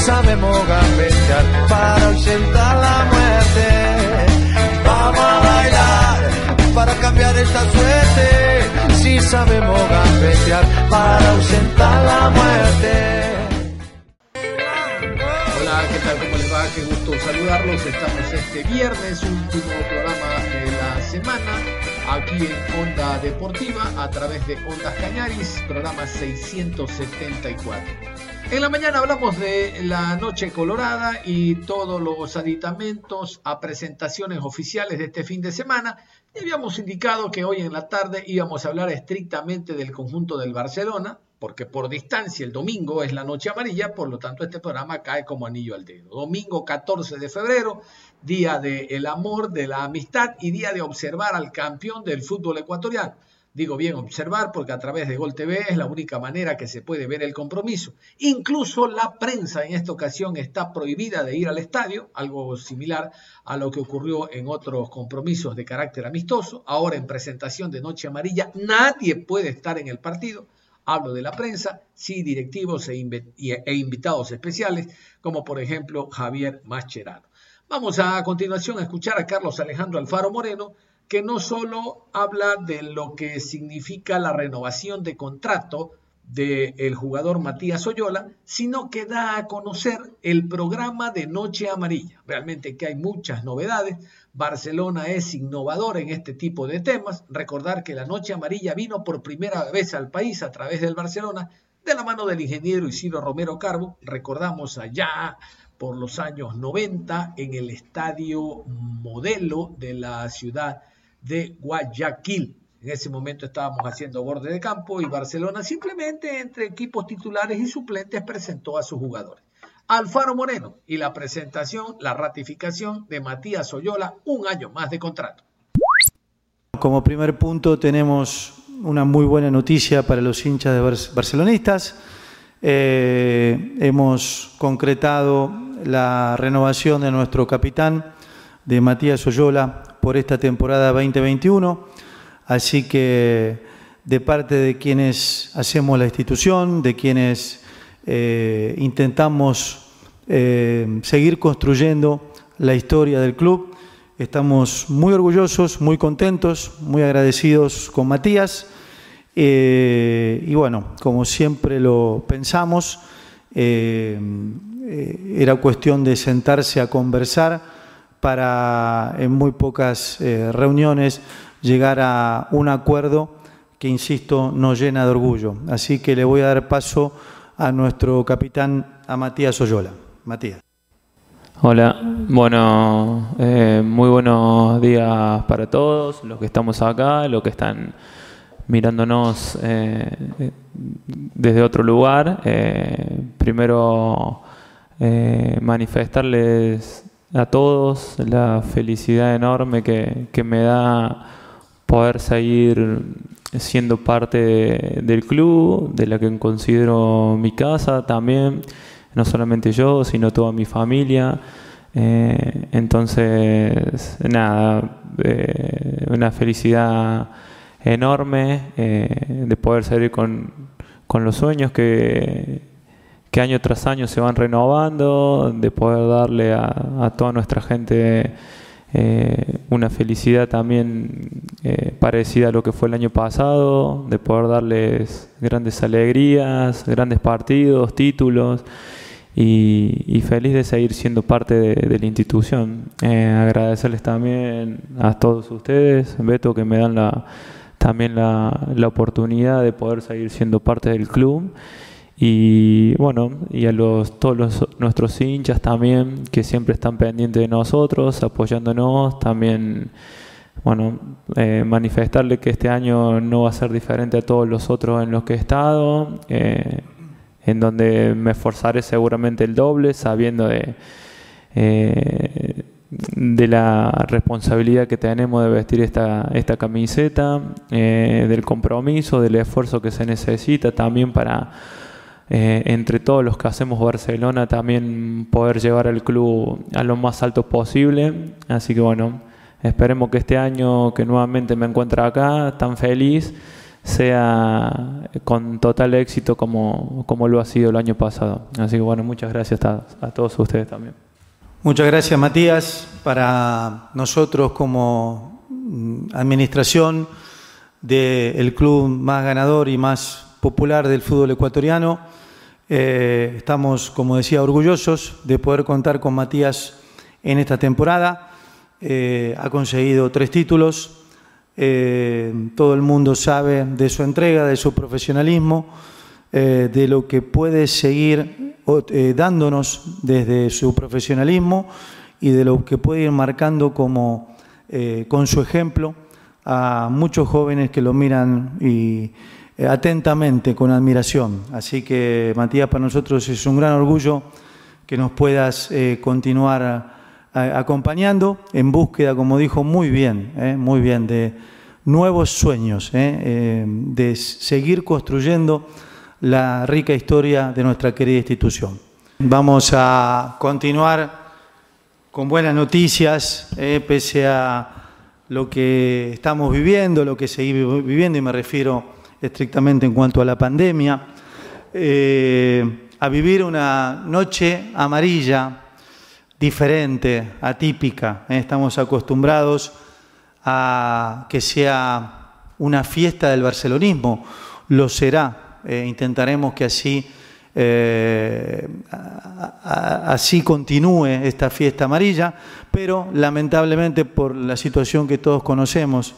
Sabemos gambetear para ausentar la muerte. Vamos a bailar para cambiar esta suerte. Si sabemos gambetear para ausentar la muerte. Hola, ¿qué tal? ¿Cómo les va? Qué gusto saludarlos. Estamos este viernes, último programa de la semana, aquí en Onda Deportiva, a través de Ondas Cañaris, programa 674. En la mañana hablamos de la Noche Colorada y todos los aditamentos a presentaciones oficiales de este fin de semana. Y habíamos indicado que hoy en la tarde íbamos a hablar estrictamente del conjunto del Barcelona, porque por distancia el domingo es la Noche Amarilla, por lo tanto este programa cae como anillo al dedo. Domingo 14 de febrero, día del amor, de la amistad y día de observar al campeón del fútbol ecuatoriano. Digo bien observar porque a través de Gol TV es la única manera que se puede ver el compromiso. Incluso la prensa en esta ocasión está prohibida de ir al estadio, algo similar a lo que ocurrió en otros compromisos de carácter amistoso. Ahora en presentación de Noche Amarilla nadie puede estar en el partido. Hablo de la prensa, sí directivos e, e invitados especiales, como por ejemplo Javier Mascherano. Vamos a continuación a escuchar a Carlos Alejandro Alfaro Moreno, que no solo habla de lo que significa la renovación de contrato del jugador Matías Oyola, sino que da a conocer el programa de Noche Amarilla. Realmente que hay muchas novedades. Barcelona es innovador en este tipo de temas. Recordar que la Noche Amarilla vino por primera vez al país a través del Barcelona de la mano del ingeniero Isidro Romero Carbo. Recordamos allá por los años 90 en el estadio modelo de la ciudad de Guayaquil. En ese momento estábamos haciendo borde de campo y Barcelona simplemente entre equipos titulares y suplentes presentó a sus jugadores. Alfaro Moreno y la presentación, la ratificación de Matías Oyola, un año más de contrato. Como primer punto tenemos una muy buena noticia para los hinchas de barcelonistas. Eh, hemos concretado la renovación de nuestro capitán, de Matías Oyola, por esta temporada 2021. Así que de parte de quienes hacemos la institución, de quienes eh, intentamos eh, seguir construyendo la historia del club, estamos muy orgullosos, muy contentos, muy agradecidos con Matías. Eh, y bueno, como siempre lo pensamos, era cuestión de sentarse a conversar para en muy pocas eh, reuniones llegar a un acuerdo que, insisto, nos llena de orgullo. Así que le voy a dar paso a nuestro capitán, a Matías Oyola. Matías. Hola, bueno, eh, muy buenos días para todos, los que estamos acá, los que están mirándonos eh, desde otro lugar. primero, manifestarles a todos la felicidad enorme que, me da poder seguir siendo parte del club, de la que considero mi casa también, no solamente yo, sino toda mi familia. Eh, entonces, nada, eh, una felicidad enorme eh, de poder salir con, con los sueños que, que año tras año se van renovando, de poder darle a, toda nuestra gente eh, una felicidad también eh, parecida a lo que fue el año pasado, de poder darles grandes alegrías, grandes partidos, títulos y, feliz de seguir siendo parte de, la institución. Eh, agradecerles también a todos ustedes, Beto, que me dan la, también la, la oportunidad de poder seguir siendo parte del club Y bueno, y a los, todos nuestros hinchas también, que siempre están pendientes de nosotros, apoyándonos, también, bueno, eh, manifestarle que este año no va a ser diferente a todos los otros en los que he estado, eh, en donde me esforzaré seguramente el doble, sabiendo de, eh, de la responsabilidad que tenemos de vestir esta, esta camiseta, del compromiso, del esfuerzo que se necesita también para eh, entre todos los que hacemos Barcelona también poder llevar al club a lo más alto posible. Así que bueno, esperemos que este año que nuevamente me encuentro acá tan feliz sea con total éxito como, como lo ha sido el año pasado. Así que bueno, muchas gracias a, a todos ustedes también. Muchas gracias Matías. Para nosotros como mm, administración del club más ganador y más popular del fútbol ecuatoriano, eh, estamos, como decía, orgullosos de poder contar con Matías en esta temporada. Eh, ha conseguido tres títulos. Eh, todo el mundo sabe de su entrega, de su profesionalismo, de lo que puede seguir dándonos desde su profesionalismo y de lo que puede ir marcando como con su ejemplo a muchos jóvenes que lo miran y eh, atentamente, con admiración. Así que, Matías, para nosotros es un gran orgullo que nos puedas eh, continuar acompañando en búsqueda, como dijo muy bien, eh, muy bien, de nuevos sueños, de seguir construyendo la rica historia de nuestra querida institución. Vamos a continuar con buenas noticias, pese a lo que estamos viviendo, lo que seguimos viviendo, y me refiero estrictamente en cuanto a la pandemia, eh, a vivir una noche amarilla diferente, atípica. ¿eh? Estamos acostumbrados a que sea una fiesta del barcelonismo, lo será. Eh, intentaremos que así, así continúe esta fiesta amarilla, pero lamentablemente por la situación que todos conocemos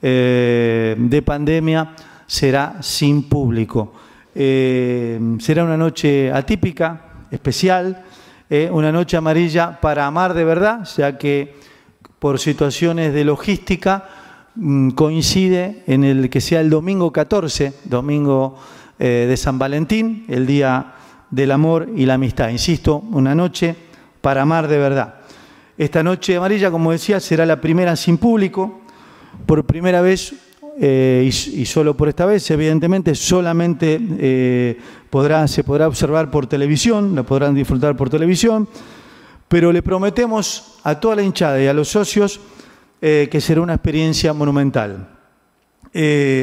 de pandemia, será sin público. Eh, será una noche atípica, especial, eh, una noche amarilla para amar de verdad, ya que por situaciones de logística mm, coincide en el que sea el domingo 14, domingo eh, de San Valentín, el día del amor y la amistad. Insisto, una noche para amar de verdad. Esta noche amarilla, como decía, será la primera sin público. Por primera vez eh, y, solo por esta vez, evidentemente, solamente eh, podrá, se podrá observar por televisión, la podrán disfrutar por televisión, pero le prometemos a toda la hinchada y a los socios eh, que será una experiencia monumental.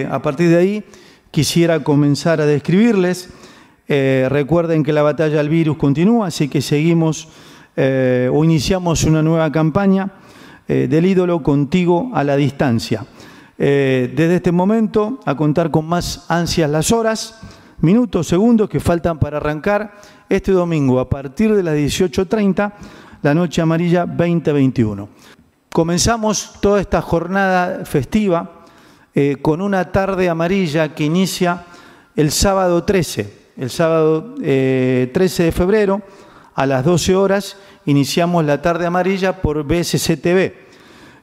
a partir de ahí, quisiera comenzar a describirles. recuerden que la batalla al virus continúa, así que seguimos o iniciamos una nueva campaña del ídolo contigo a la distancia. Eh, desde este momento a contar con más ansias las horas, minutos, segundos que faltan para arrancar este domingo a partir de las 18.30, la Noche Amarilla 2021. Comenzamos toda esta jornada festiva eh, con una tarde amarilla que inicia el sábado 13, el sábado 13 eh, de febrero a las 12 horas iniciamos la tarde amarilla por BSC TV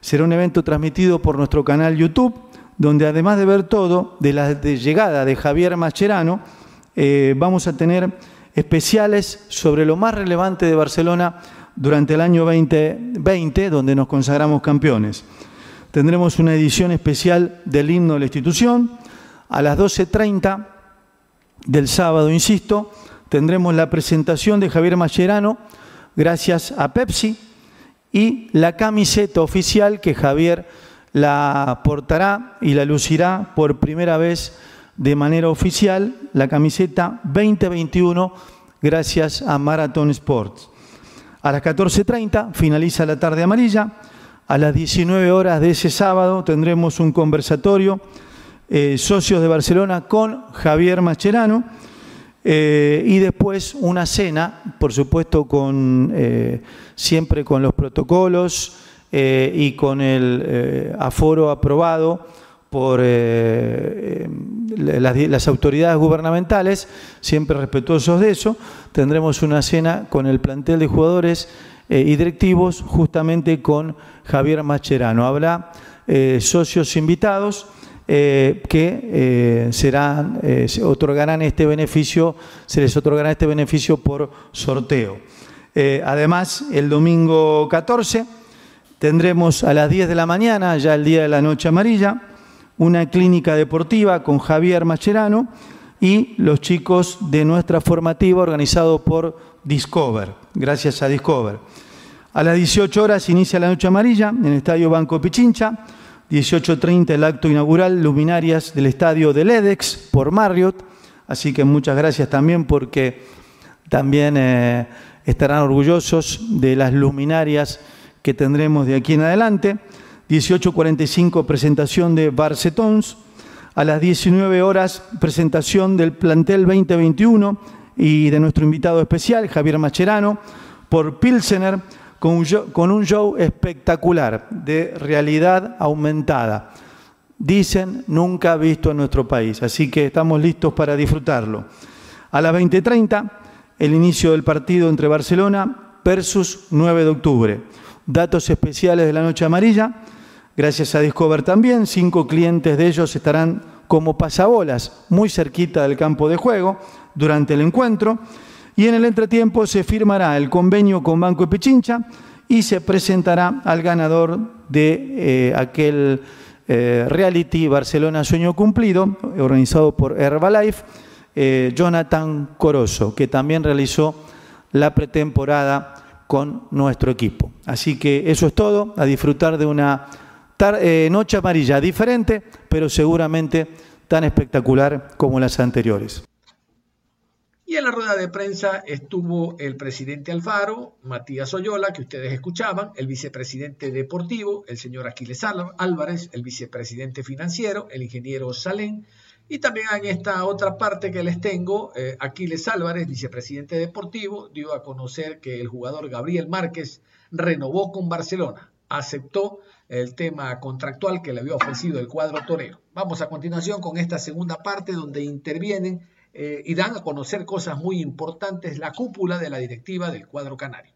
Será un evento transmitido por nuestro canal YouTube, donde además de ver todo, de la llegada de Javier Mascherano, eh, vamos a tener especiales sobre lo más relevante de Barcelona durante el año 2020, donde nos consagramos campeones. Tendremos una edición especial del himno de la institución. A las 12.30 del sábado, insisto, tendremos la presentación de Javier Mascherano, gracias a Pepsi, y la camiseta oficial que Javier la portará y la lucirá por primera vez de manera oficial, la camiseta 2021 gracias a Marathon Sports. A las 14.30 finaliza la tarde amarilla. A las 19 horas de ese sábado tendremos un conversatorio, eh, socios de Barcelona, con Javier Macherano eh, y después una cena, por supuesto, con, eh, siempre con los protocolos eh, y con el aforo aprobado por eh, las, autoridades gubernamentales, siempre respetuosos de eso. Tendremos una cena con el plantel de jugadores y directivos, justamente con Javier Macherano. Habrá socios invitados. Que serán, se otorgarán este beneficio, se les otorgará este beneficio por sorteo. además, el domingo 14 Tendremos a las 10 de la mañana, ya el día de la noche amarilla, una clínica deportiva con Javier Macherano y los chicos de nuestra formativa organizado por Discover, gracias a Discover. A las 18 horas inicia la noche amarilla en el Estadio Banco Pichincha, 18.30 el acto inaugural, luminarias del estadio del EDEX por Marriott, así que muchas gracias también porque también eh, estarán orgullosos de las luminarias que tendremos de aquí en adelante. 18.45 presentación de Barcetons. A las 19 horas presentación del plantel 2021 y de nuestro invitado especial, Javier Macherano, por Pilsener, con un, show, espectacular de realidad aumentada. Dicen nunca visto en nuestro país, así que estamos listos para disfrutarlo. A las 20.30, el inicio del partido entre Barcelona versus 9 de octubre datos especiales de la Noche Amarilla. Gracias a Discover también, cinco clientes de ellos estarán como pasabolas muy cerquita del campo de juego durante el encuentro. Y en el entretiempo se firmará el convenio con Banco de Pichincha y se presentará al ganador de eh, aquel eh, reality Barcelona Sueño Cumplido, organizado por Herbalife, eh, Jonathan Corozo, que también realizó la pretemporada con nuestro equipo. Así que eso es todo, a disfrutar de una noche amarilla diferente, pero seguramente tan espectacular como las anteriores. Y en la rueda de prensa estuvo el presidente Alfaro, Matías Oyola, que ustedes escuchaban, el vicepresidente deportivo, el señor Aquiles Álvarez, el vicepresidente financiero, el ingeniero Salén, y también en esta otra parte que les tengo, eh, Aquiles Álvarez, vicepresidente deportivo, dio a conocer que el jugador Gabriel Márquez renovó con Barcelona, aceptó el tema contractual que le había ofrecido el cuadro torero. Vamos a continuación con esta segunda parte donde intervienen eh, y dan a conocer cosas muy importantes la cúpula de la directiva del cuadro canario.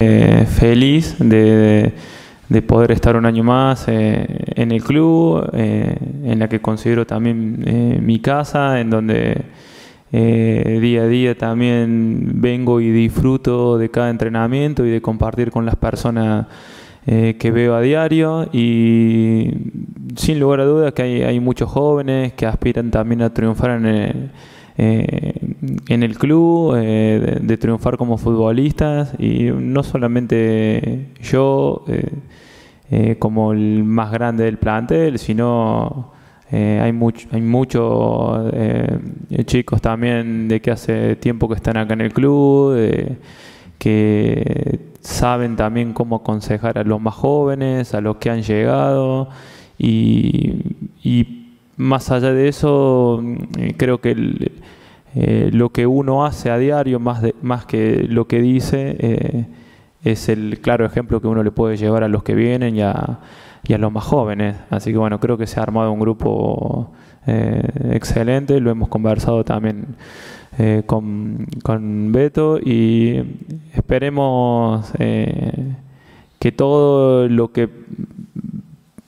Eh, feliz de de poder estar un año más eh, en el club, en la que considero también mi casa, en donde día a día también vengo y disfruto de cada entrenamiento y de compartir con las personas que veo a diario y sin lugar a dudas que hay, muchos jóvenes que aspiran también a triunfar en el, en el club, de, triunfar como futbolistas y no solamente yo eh, como el más grande del plantel, sino eh, hay, mucho, hay muchos eh, chicos también de que hace tiempo que están acá en el club, que saben también cómo aconsejar a los más jóvenes, a los que han llegado y, más allá de eso creo que lo que uno hace a diario más, de, más que lo que dice es el claro ejemplo que uno le puede llevar a los que vienen y a, los más jóvenes. Así que bueno, creo que se ha armado un grupo eh, excelente, lo hemos conversado también eh, con, con, Beto y esperemos eh, que todo lo que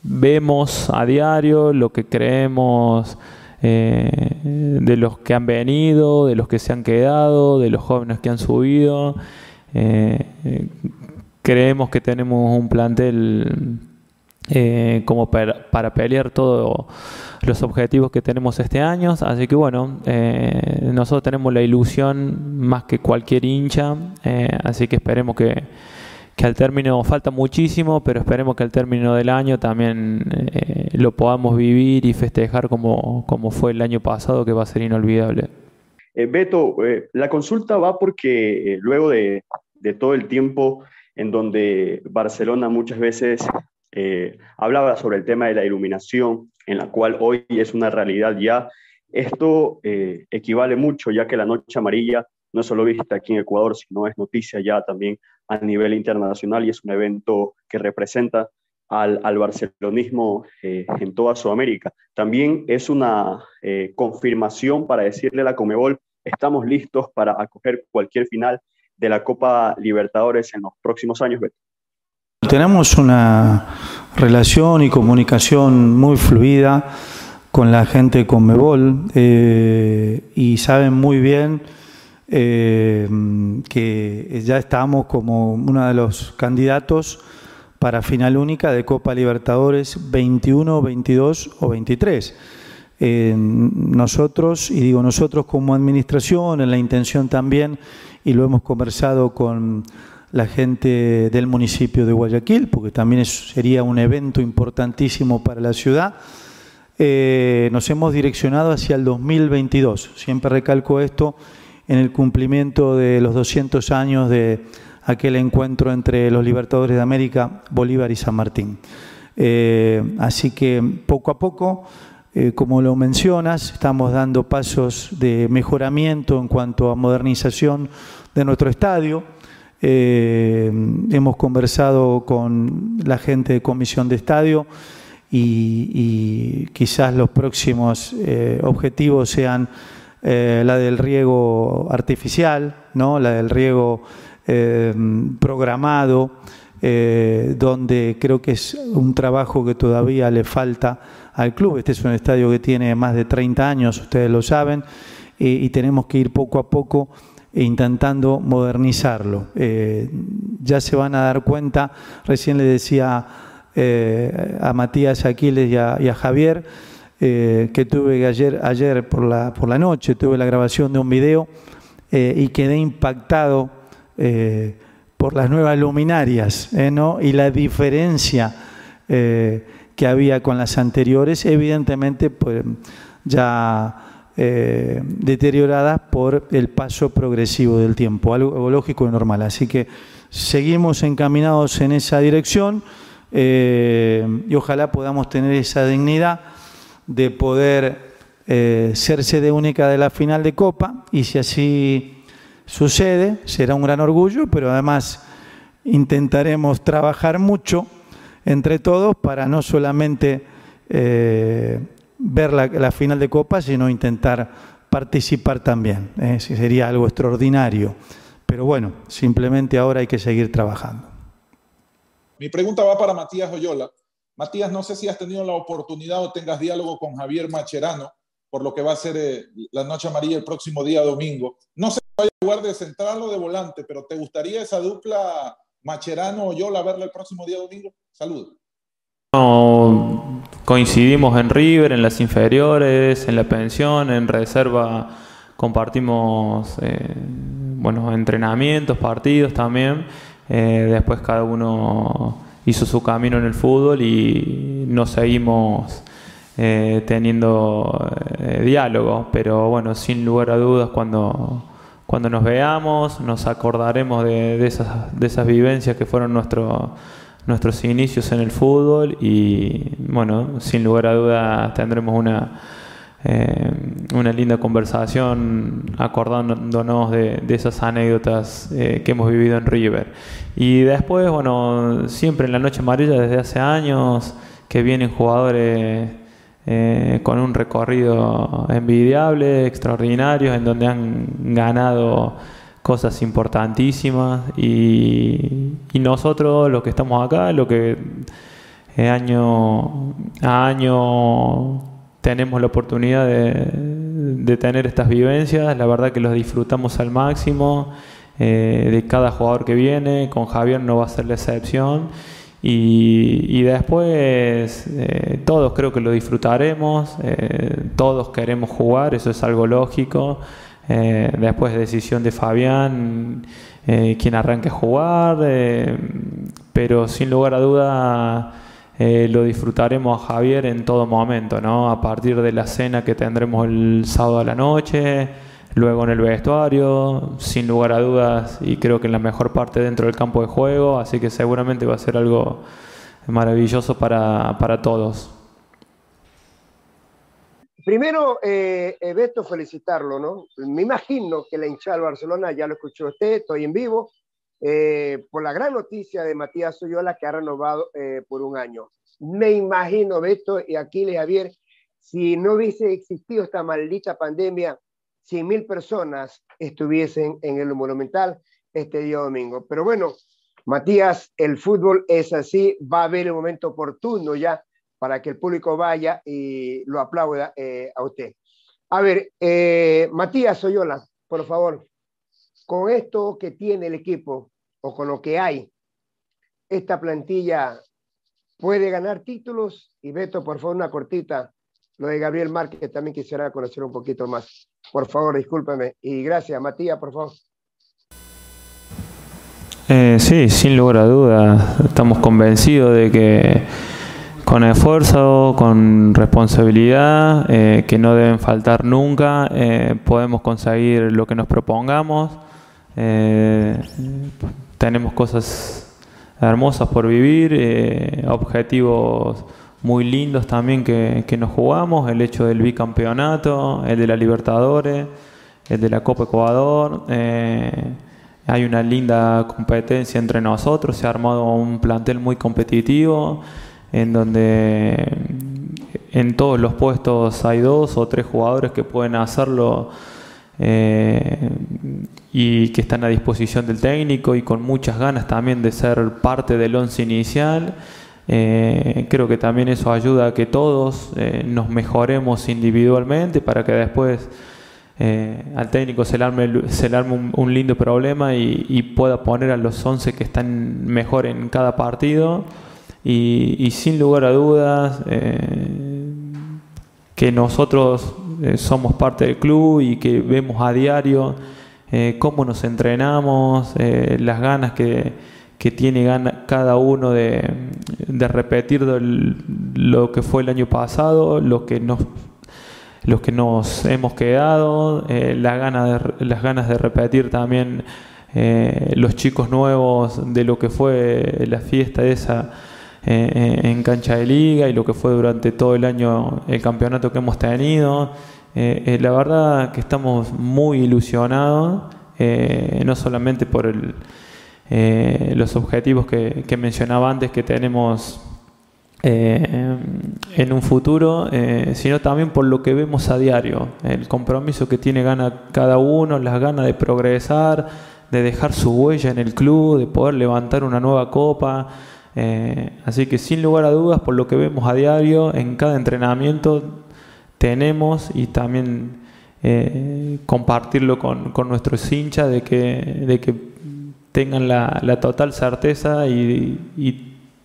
vemos a diario, lo que creemos de los que han venido, de los que se han quedado, de los jóvenes que han subido, eh, creemos que tenemos un plantel eh, como para, pelear todos los objetivos que tenemos este año. Así que bueno, eh, nosotros tenemos la ilusión más que cualquier hincha, así que esperemos que, que, al término, falta muchísimo, pero esperemos que al término del año también lo podamos vivir y festejar como, como fue el año pasado, que va a ser inolvidable. Eh, Beto, eh, la consulta va porque eh, luego de, todo el tiempo en donde Barcelona muchas veces hablaba sobre el tema de la iluminación, en la cual hoy es una realidad ya, esto equivale mucho ya que la Noche Amarilla no solo vista aquí en Ecuador, sino es noticia ya también a nivel internacional y es un evento que representa al, al barcelonismo eh, en toda Sudamérica. También es una eh, confirmación para decirle a la Comebol, estamos listos para acoger cualquier final de la Copa Libertadores en los próximos años. Tenemos una relación y comunicación muy fluida con la gente de Conmebol eh, y saben muy bien eh, que ya estamos como uno de los candidatos para final única de Copa Libertadores 21, 22 o 23. Eh, nosotros, y digo nosotros como administración, en la intención también, y lo hemos conversado con la gente del municipio de Guayaquil, porque también sería un evento importantísimo para la ciudad, eh, nos hemos direccionado hacia el 2022. Siempre recalco esto en el cumplimiento de los 200 años de aquel encuentro entre los Libertadores de América, Bolívar y San Martín. Eh, así que poco a poco, eh, como lo mencionas, estamos dando pasos de mejoramiento en cuanto a modernización de nuestro estadio. Eh, hemos conversado con la gente de comisión de estadio y, quizás los próximos objetivos sean la del riego artificial, ¿no? la del riego eh, programado, eh, donde creo que es un trabajo que todavía le falta al club. Este es un estadio que tiene más de 30 años, ustedes lo saben, y tenemos que ir poco a poco intentando modernizarlo. Eh, ya se van a dar cuenta, recién le decía a Matías Aquiles y a, Javier, que tuve ayer, ayer por, la, por la noche, tuve la grabación de un video y quedé impactado eh, por las nuevas luminarias eh, y la diferencia eh, que había con las anteriores, evidentemente pues, ya deterioradas por el paso progresivo del tiempo, algo lógico y normal. Así que seguimos encaminados en esa dirección y ojalá podamos tener esa dignidad de poder ser sede única de la final de Copa y si así sucede, será un gran orgullo, pero además intentaremos trabajar mucho entre todos para no solamente eh, ver la, final de Copa, sino intentar participar también. ¿eh? Sería algo extraordinario. Pero bueno, simplemente ahora hay que seguir trabajando. Mi pregunta va para Matías Oyola. Matías, no sé si has tenido la oportunidad o tengas diálogo con Javier Macherano por lo que va a ser eh, la Noche Amarilla el próximo día domingo. No sé vaya a jugar de central o de volante, pero ¿te gustaría esa dupla Macherano o Yola verla el próximo día domingo? Saludos. No, coincidimos en River, en las inferiores, en la pensión, en reserva compartimos eh, bueno, entrenamientos, partidos también. Eh, después cada uno hizo su camino en el fútbol y nos seguimos eh, teniendo diálogo. Pero bueno, sin lugar a dudas, cuando cuando nos veamos nos acordaremos de, esas, de esas vivencias que fueron nuestros inicios en el fútbol y bueno, sin lugar a dudas tendremos una, eh, una linda conversación acordándonos de, esas anécdotas eh, que hemos vivido en River. Y después, bueno, siempre en la Noche Amarilla desde hace años que vienen jugadores eh, con un recorrido envidiable, extraordinario, en donde han ganado cosas importantísimas y, nosotros los que estamos acá, lo que eh, año a año tenemos la oportunidad de, tener estas vivencias, la verdad que los disfrutamos al máximo eh, de cada jugador que viene, con Javier no va a ser la excepción y, después eh, todos creo que lo disfrutaremos, todos queremos jugar, eso es algo lógico. Eh, después decisión de Fabián, quien arranque a jugar, pero sin lugar a duda lo disfrutaremos a Javier en todo momento, ¿no? a partir de la cena que tendremos el sábado a la noche luego en el vestuario, sin lugar a dudas, y creo que en la mejor parte dentro del campo de juego, así que seguramente va a ser algo maravilloso para, para todos. Primero, eh, Beto, felicitarlo, ¿no? Me imagino que la hinchada del Barcelona ya lo escuchó usted, estoy en vivo, eh, por la gran noticia de Matías Soyola que ha renovado eh, por un año. Me imagino, Beto y Aquiles Javier, si no hubiese existido esta maldita pandemia, 100 mil personas estuviesen en el Monumental este día domingo. Pero bueno, Matías, el fútbol es así, va a haber el momento oportuno ya para que el público vaya y lo aplauda eh, a usted. A ver, eh, Matías Soyola, por favor, con esto que tiene el equipo o con lo que hay, esta plantilla puede ganar títulos. Y Beto, por favor, una cortita. Lo de Gabriel Márquez también quisiera conocer un poquito más. Por favor, discúlpeme. Y gracias, Matías, por favor. Eh, sí, sin lugar a dudas. Estamos convencidos de que con esfuerzo, con responsabilidad, eh, que no deben faltar nunca, eh, podemos conseguir lo que nos propongamos. Eh, tenemos cosas hermosas por vivir, objetivos muy lindos también que, que, nos jugamos, el hecho del bicampeonato, el de la Libertadores, el de la Copa Ecuador. hay una linda competencia entre nosotros, se ha armado un plantel muy competitivo en donde en todos los puestos hay dos o tres jugadores que pueden hacerlo eh, y que están a disposición del técnico y con muchas ganas también de ser parte del once inicial. Eh, creo que también eso ayuda a que todos eh, nos mejoremos individualmente para que después al técnico se le arme, se le arme un, lindo problema y, pueda poner a los 11 que están mejor en cada partido y, sin lugar a dudas eh, que nosotros eh, somos parte del club y que vemos a diario eh, cómo nos entrenamos, las ganas que, que tiene cada uno de, de repetir lo que fue el año pasado, lo que nos los que nos hemos quedado, las, ganas de, las ganas de repetir también los chicos nuevos de lo que fue la fiesta esa eh, eh, en cancha de liga y lo que fue durante todo el año el campeonato que hemos tenido. Eh, la verdad que estamos muy ilusionados, no solamente por los objetivos que, mencionaba antes que tenemos en un futuro, sino también por lo que vemos a diario, el compromiso que tiene cada uno, las ganas de progresar, de dejar su huella en el club, de poder levantar una nueva copa. Eh, así que sin lugar a dudas, por lo que vemos a diario, en cada entrenamiento tenemos y también eh, compartirlo con, nuestros hinchas de que, de que tengan la, total certeza y,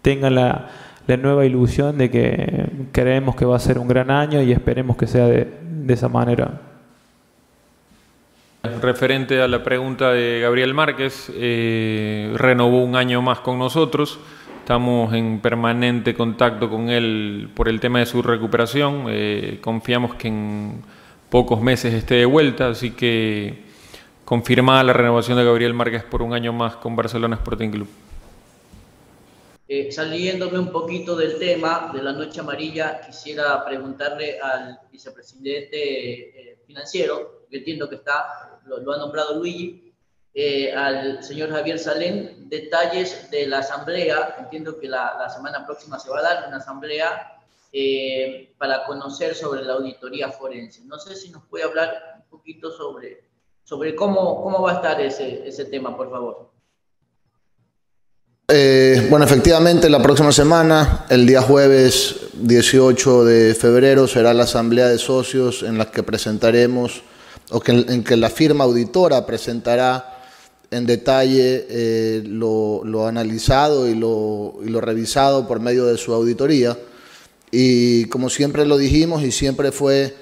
tengan la, nueva ilusión de que creemos que va a ser un gran año y esperemos que sea de, esa manera. Referente a la pregunta de Gabriel Márquez, eh, renovó un año más con nosotros. Estamos en permanente contacto con él por el tema de su recuperación. Eh, confiamos que en pocos meses esté de vuelta, así que confirmada la renovación de Gabriel Márquez por un año más con Barcelona Sporting Club. Eh, saliéndome un poquito del tema de la noche amarilla, quisiera preguntarle al vicepresidente eh, financiero, que entiendo que está, lo ha nombrado Luigi, eh, al señor Javier Salén detalles de la asamblea. Entiendo que la, semana próxima se va a dar una asamblea eh, para conocer sobre la auditoría forense. No sé si nos puede hablar un poquito sobre, sobre cómo, cómo va a estar ese, ese tema, por favor. Eh, bueno, efectivamente, la próxima semana, el día jueves 18 de febrero, será la asamblea de socios en la que presentaremos, o que, en que la firma auditora presentará en detalle eh, lo, analizado y lo, y lo, revisado por medio de su auditoría. Y como siempre lo dijimos y siempre fue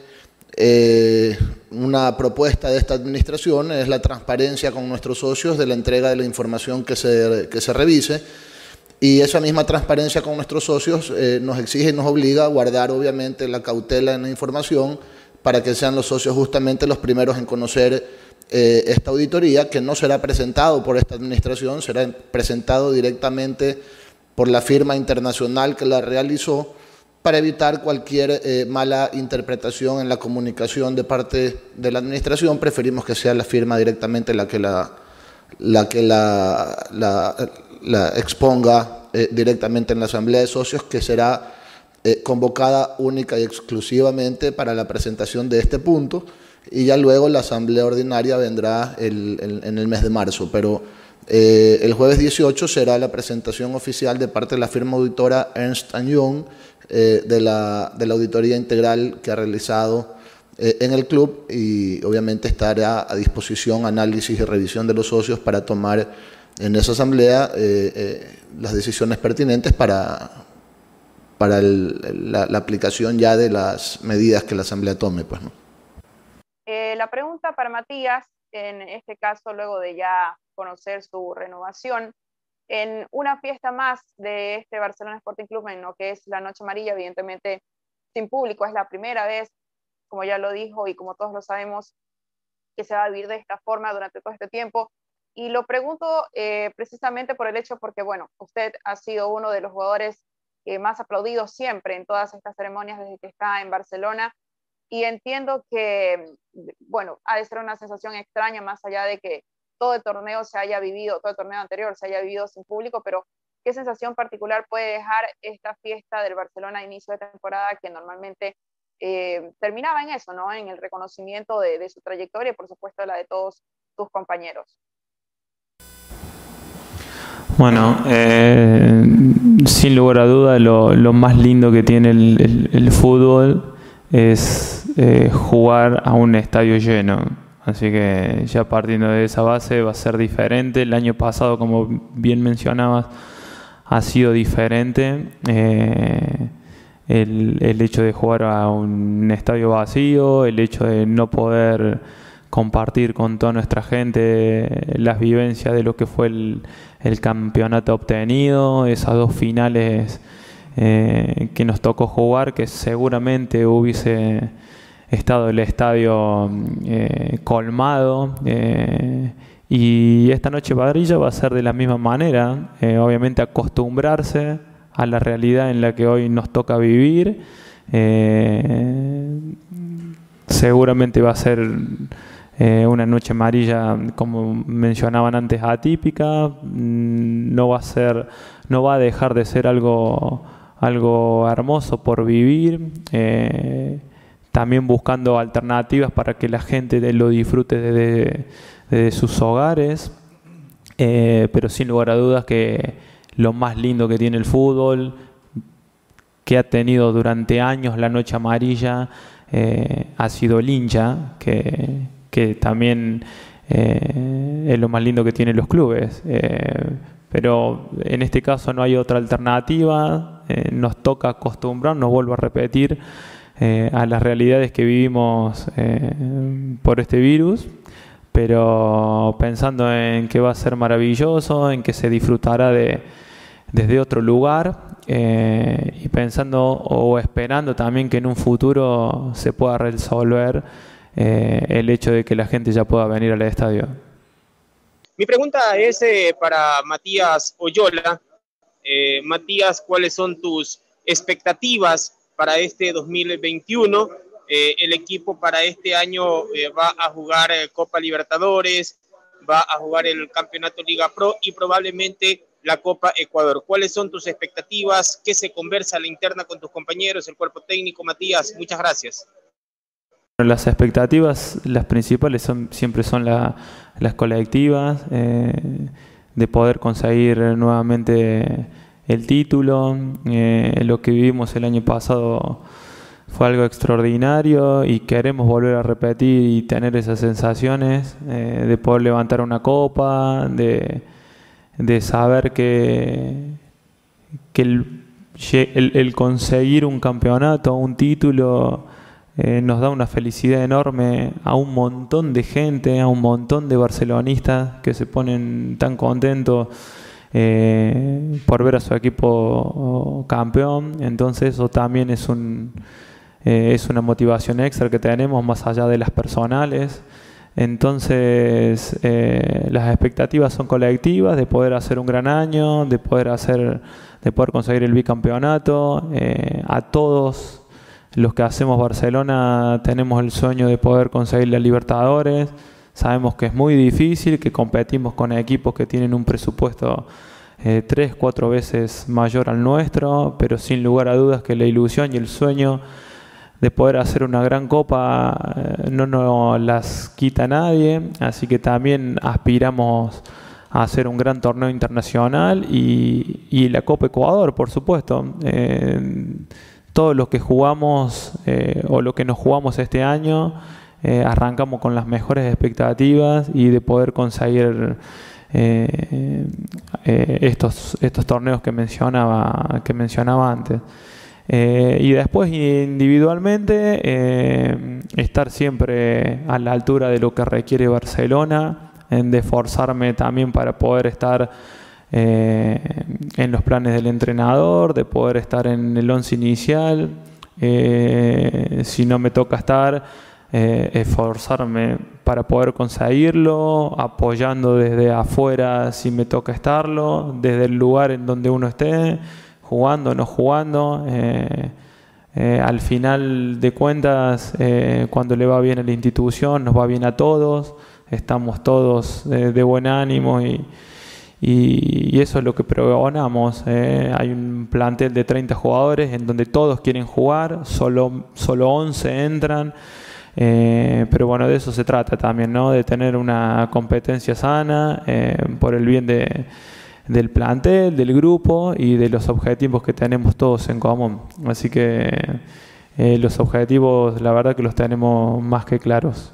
eh, una propuesta de esta administración, es la transparencia con nuestros socios de la entrega de la información que se, que se revise. Y esa misma transparencia con nuestros socios eh, nos exige y nos obliga a guardar obviamente la cautela en la información para que sean los socios justamente los primeros en conocer eh, esta auditoría, que no será presentado por esta administración, será presentado directamente por la firma internacional que la realizó para evitar cualquier eh, mala interpretación en la comunicación de parte de la administración. Preferimos que sea la firma directamente la que la, la que la, la, exponga eh, directamente en la Asamblea de Socios, que será eh, convocada única y exclusivamente para la presentación de este punto, y ya luego la Asamblea Ordinaria vendrá en el mes de marzo. Pero eh, el jueves 18 será la presentación oficial de parte de la firma auditora Ernst Young de, la, de la auditoría integral que ha realizado eh, en el club y obviamente estará a disposición análisis y revisión de los socios para tomar en esa asamblea eh, eh, las decisiones pertinentes para, para la, aplicación ya de las medidas que la asamblea tome. Pues, ¿no? La pregunta para Matías, en este caso luego de ya conocer su renovación, en una fiesta más de este Barcelona Sporting Club, en lo que es la Noche Amarilla, evidentemente sin público, es la primera vez como ya lo dijo y como todos lo sabemos, que se va a vivir de esta forma durante todo este tiempo. Y lo pregunto eh, precisamente por el hecho porque, bueno, usted ha sido uno de los jugadores más aplaudidos siempre en todas estas ceremonias desde que está en Barcelona. Y entiendo que, bueno, ha de ser una sensación extraña más allá de que todo el torneo se haya vivido, todo el torneo anterior se haya vivido sin público, pero ¿qué sensación particular puede dejar esta fiesta del Barcelona a inicio de temporada que normalmente eh, terminaba en eso, ¿no? En el reconocimiento de, su trayectoria y por supuesto la de todos tus compañeros. Bueno, eh, sin lugar a duda lo, más lindo que tiene el, fútbol es eh, jugar a un estadio lleno. Así que ya partiendo de esa base va a ser diferente. El año pasado, como bien mencionabas, ha sido diferente el, el, hecho de jugar a un estadio vacío, el hecho de no poder compartir con toda nuestra gente las vivencias de lo que fue el, el campeonato obtenido, esas dos finales eh, que nos tocó jugar, que seguramente hubiese estado el estadio eh, colmado. Eh, y esta noche padrilla va a ser de la misma manera, obviamente acostumbrarse a la realidad en la que hoy nos toca vivir. Eh, seguramente va a ser eh, una noche amarilla, como mencionaban antes, atípica. Mm, no va a ser, no va a dejar de ser algo, algo hermoso por vivir. Eh, también buscando alternativas para que la gente lo disfrute desde, sus hogares. pero sin lugar a dudas que lo más lindo que tiene el fútbol, que ha tenido durante años la noche amarilla, eh, ha sido el hincha, que, también eh, es lo más lindo que tienen los clubes. Eh, pero en este caso no hay otra alternativa, nos toca acostumbrarnos, vuelvo a repetir, a las realidades que vivimos por este virus pero pensando en que va a ser maravilloso, en que se disfrutará de, desde otro lugar eh, y pensando o esperando también que en un futuro se pueda resolver eh, el hecho de que la gente ya pueda venir al estadio. Mi pregunta es eh, para Matías Oyola. Matías, ¿cuáles son tus expectativas para este 2021? el equipo para este año va a jugar Copa Libertadores, va a jugar el Campeonato Liga Pro y probablemente la Copa Ecuador. ¿Cuáles son tus expectativas? ¿Qué se conversa a la interna con tus compañeros, el cuerpo técnico? Matías, muchas gracias. Las expectativas, las principales siempre son las colectivas, eh, de poder conseguir nuevamente el título. Eh, lo que vivimos el año pasado fue algo extraordinario y queremos volver a repetir y tener esas sensaciones eh, de poder levantar una copa, de de saber que, que el, conseguir un campeonato, un título, eh, nos da una felicidad enorme a un montón de gente, a un montón de barcelonistas que se ponen tan contentos eh, por ver a su equipo campeón. Entonces eso también es, un, eh, es una motivación extra que tenemos más allá de las personales. Entonces, eh, las expectativas son colectivas de poder hacer un gran año, de poder hacer, de poder conseguir el bicampeonato. A todos los que hacemos Barcelona tenemos el sueño de poder conseguir la Libertadores. Sabemos que es muy difícil, que competimos con equipos que tienen un presupuesto eh, tres, cuatro veces mayor al nuestro, pero sin lugar a dudas que la ilusión y el sueño de poder hacer una gran copa eh, no nos las quita nadie, así que también aspiramos a hacer un gran torneo internacional y, y la Copa Ecuador, por supuesto. Eh, todos los que jugamos eh, o lo que nos jugamos este año, eh, arrancamos con las mejores expectativas y de poder conseguir eh, estos, estos torneos que mencionaba, que mencionaba antes. y después individualmente estar siempre a la altura de lo que requiere Barcelona, de forzarme también para poder estar eh, en los planes del entrenador, de poder estar en el once inicial. Eh, si no me toca estar, eh, esforzarme para poder conseguirlo, apoyando desde afuera si me toca estarlo, desde el lugar en donde uno esté, jugando o no jugando. al final de cuentas, cuando le va bien a la institución, nos va bien a todos, estamos todos de buen ánimo y, y, eso es lo que pregonamos. Eh. Hay un plantel de 30 jugadores en donde todos quieren jugar, solo, solo 11 entran. Eh, pero bueno, de eso se trata también, ¿no? de tener una competencia sana eh, por el bien de, del plantel, del grupo y de los objetivos que tenemos todos en común. Así que los objetivos, la verdad que los tenemos más que claros.